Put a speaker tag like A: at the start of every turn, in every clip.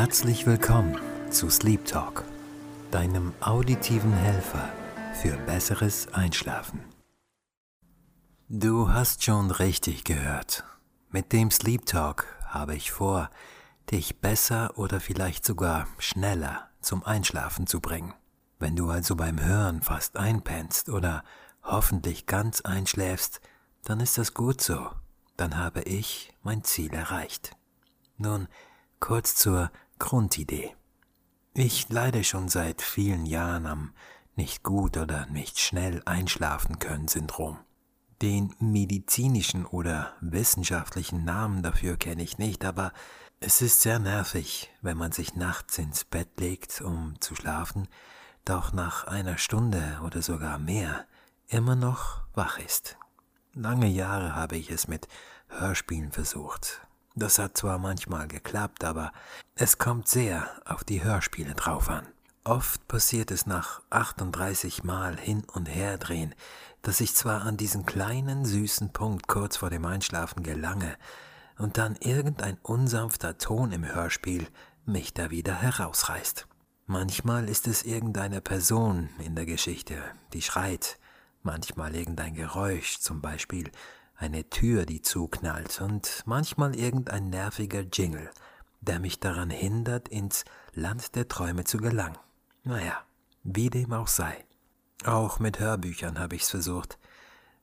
A: Herzlich willkommen zu Sleep Talk, deinem auditiven Helfer für besseres Einschlafen. Du hast schon richtig gehört. Mit dem Sleep Talk habe ich vor, dich besser oder vielleicht sogar schneller zum Einschlafen zu bringen. Wenn du also beim Hören fast einpennst oder hoffentlich ganz einschläfst, dann ist das gut so. Dann habe ich mein Ziel erreicht. Nun, kurz zur Grundidee. Ich leide schon seit vielen Jahren am nicht gut oder nicht schnell einschlafen können Syndrom. Den medizinischen oder wissenschaftlichen Namen dafür kenne ich nicht, aber es ist sehr nervig, wenn man sich nachts ins Bett legt, um zu schlafen, doch nach einer Stunde oder sogar mehr immer noch wach ist. Lange Jahre habe ich es mit Hörspielen versucht. Das hat zwar manchmal geklappt, aber es kommt sehr auf die Hörspiele drauf an. Oft passiert es nach 38 Mal hin und her drehen, dass ich zwar an diesen kleinen süßen Punkt kurz vor dem Einschlafen gelange und dann irgendein unsanfter Ton im Hörspiel mich da wieder herausreißt. Manchmal ist es irgendeine Person in der Geschichte, die schreit, manchmal irgendein Geräusch, zum Beispiel eine Tür, die zuknallt und manchmal irgendein nerviger Jingle, der mich daran hindert, ins Land der Träume zu gelangen. Naja, wie dem auch sei. Auch mit Hörbüchern habe ich's versucht.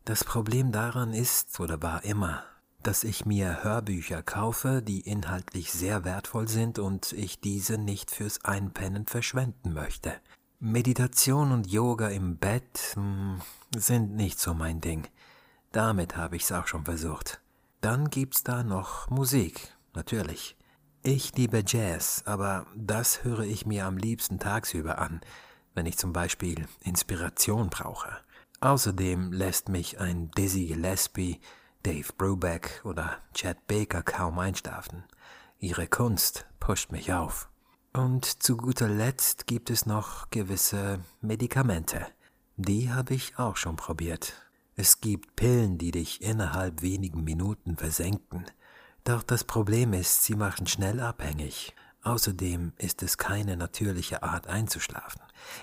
A: Das Problem daran ist oder war immer, dass ich mir Hörbücher kaufe, die inhaltlich sehr wertvoll sind und ich diese nicht fürs Einpennen verschwenden möchte. Meditation und Yoga im Bett mh, hm, sind nicht so mein Ding. Damit habe ich's auch schon versucht. Dann gibt's da noch Musik, natürlich. Ich liebe Jazz, aber das höre ich mir am liebsten tagsüber an, wenn ich zum Beispiel Inspiration brauche. Außerdem lässt mich ein Dizzy Gillespie, Dave Brubeck oder Chad Baker kaum einschlafen. Ihre Kunst pusht mich auf. Und zu guter Letzt gibt es noch gewisse Medikamente. Die habe ich auch schon probiert. Es gibt Pillen, die dich innerhalb wenigen Minuten versenken. Doch das Problem ist, sie machen schnell abhängig. Außerdem ist es keine natürliche Art einzuschlafen.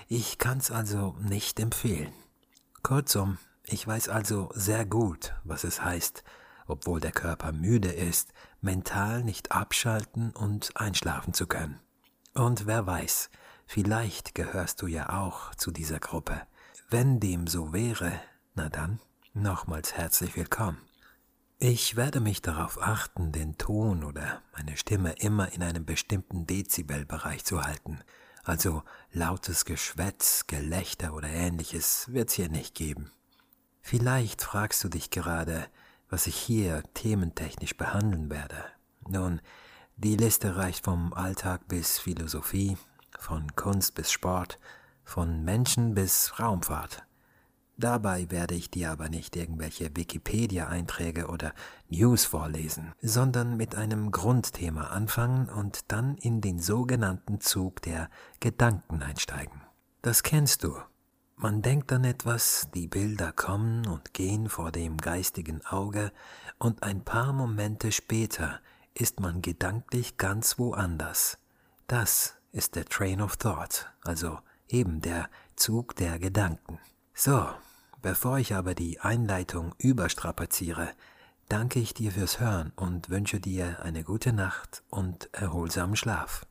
A: Ich kann's also nicht empfehlen. Kurzum, ich weiß also sehr gut, was es heißt, obwohl der Körper müde ist, mental nicht abschalten und einschlafen zu können. Und wer weiß, vielleicht gehörst du ja auch zu dieser Gruppe. Wenn dem so wäre, na dann, nochmals herzlich willkommen. Ich werde mich darauf achten, den Ton oder meine Stimme immer in einem bestimmten Dezibelbereich zu halten. Also lautes Geschwätz, Gelächter oder ähnliches wird's hier nicht geben. Vielleicht fragst du dich gerade, was ich hier thementechnisch behandeln werde. Nun, die Liste reicht vom Alltag bis Philosophie, von Kunst bis Sport, von Menschen bis Raumfahrt. Dabei werde ich dir aber nicht irgendwelche Wikipedia-Einträge oder News vorlesen, sondern mit einem Grundthema anfangen und dann in den sogenannten Zug der Gedanken einsteigen. Das kennst du. Man denkt an etwas, die Bilder kommen und gehen vor dem geistigen Auge, und ein paar Momente später ist man gedanklich ganz woanders. Das ist der Train of Thought, also eben der Zug der Gedanken. So, bevor ich aber die Einleitung überstrapaziere, danke ich dir fürs Hören und wünsche dir eine gute Nacht und erholsamen Schlaf.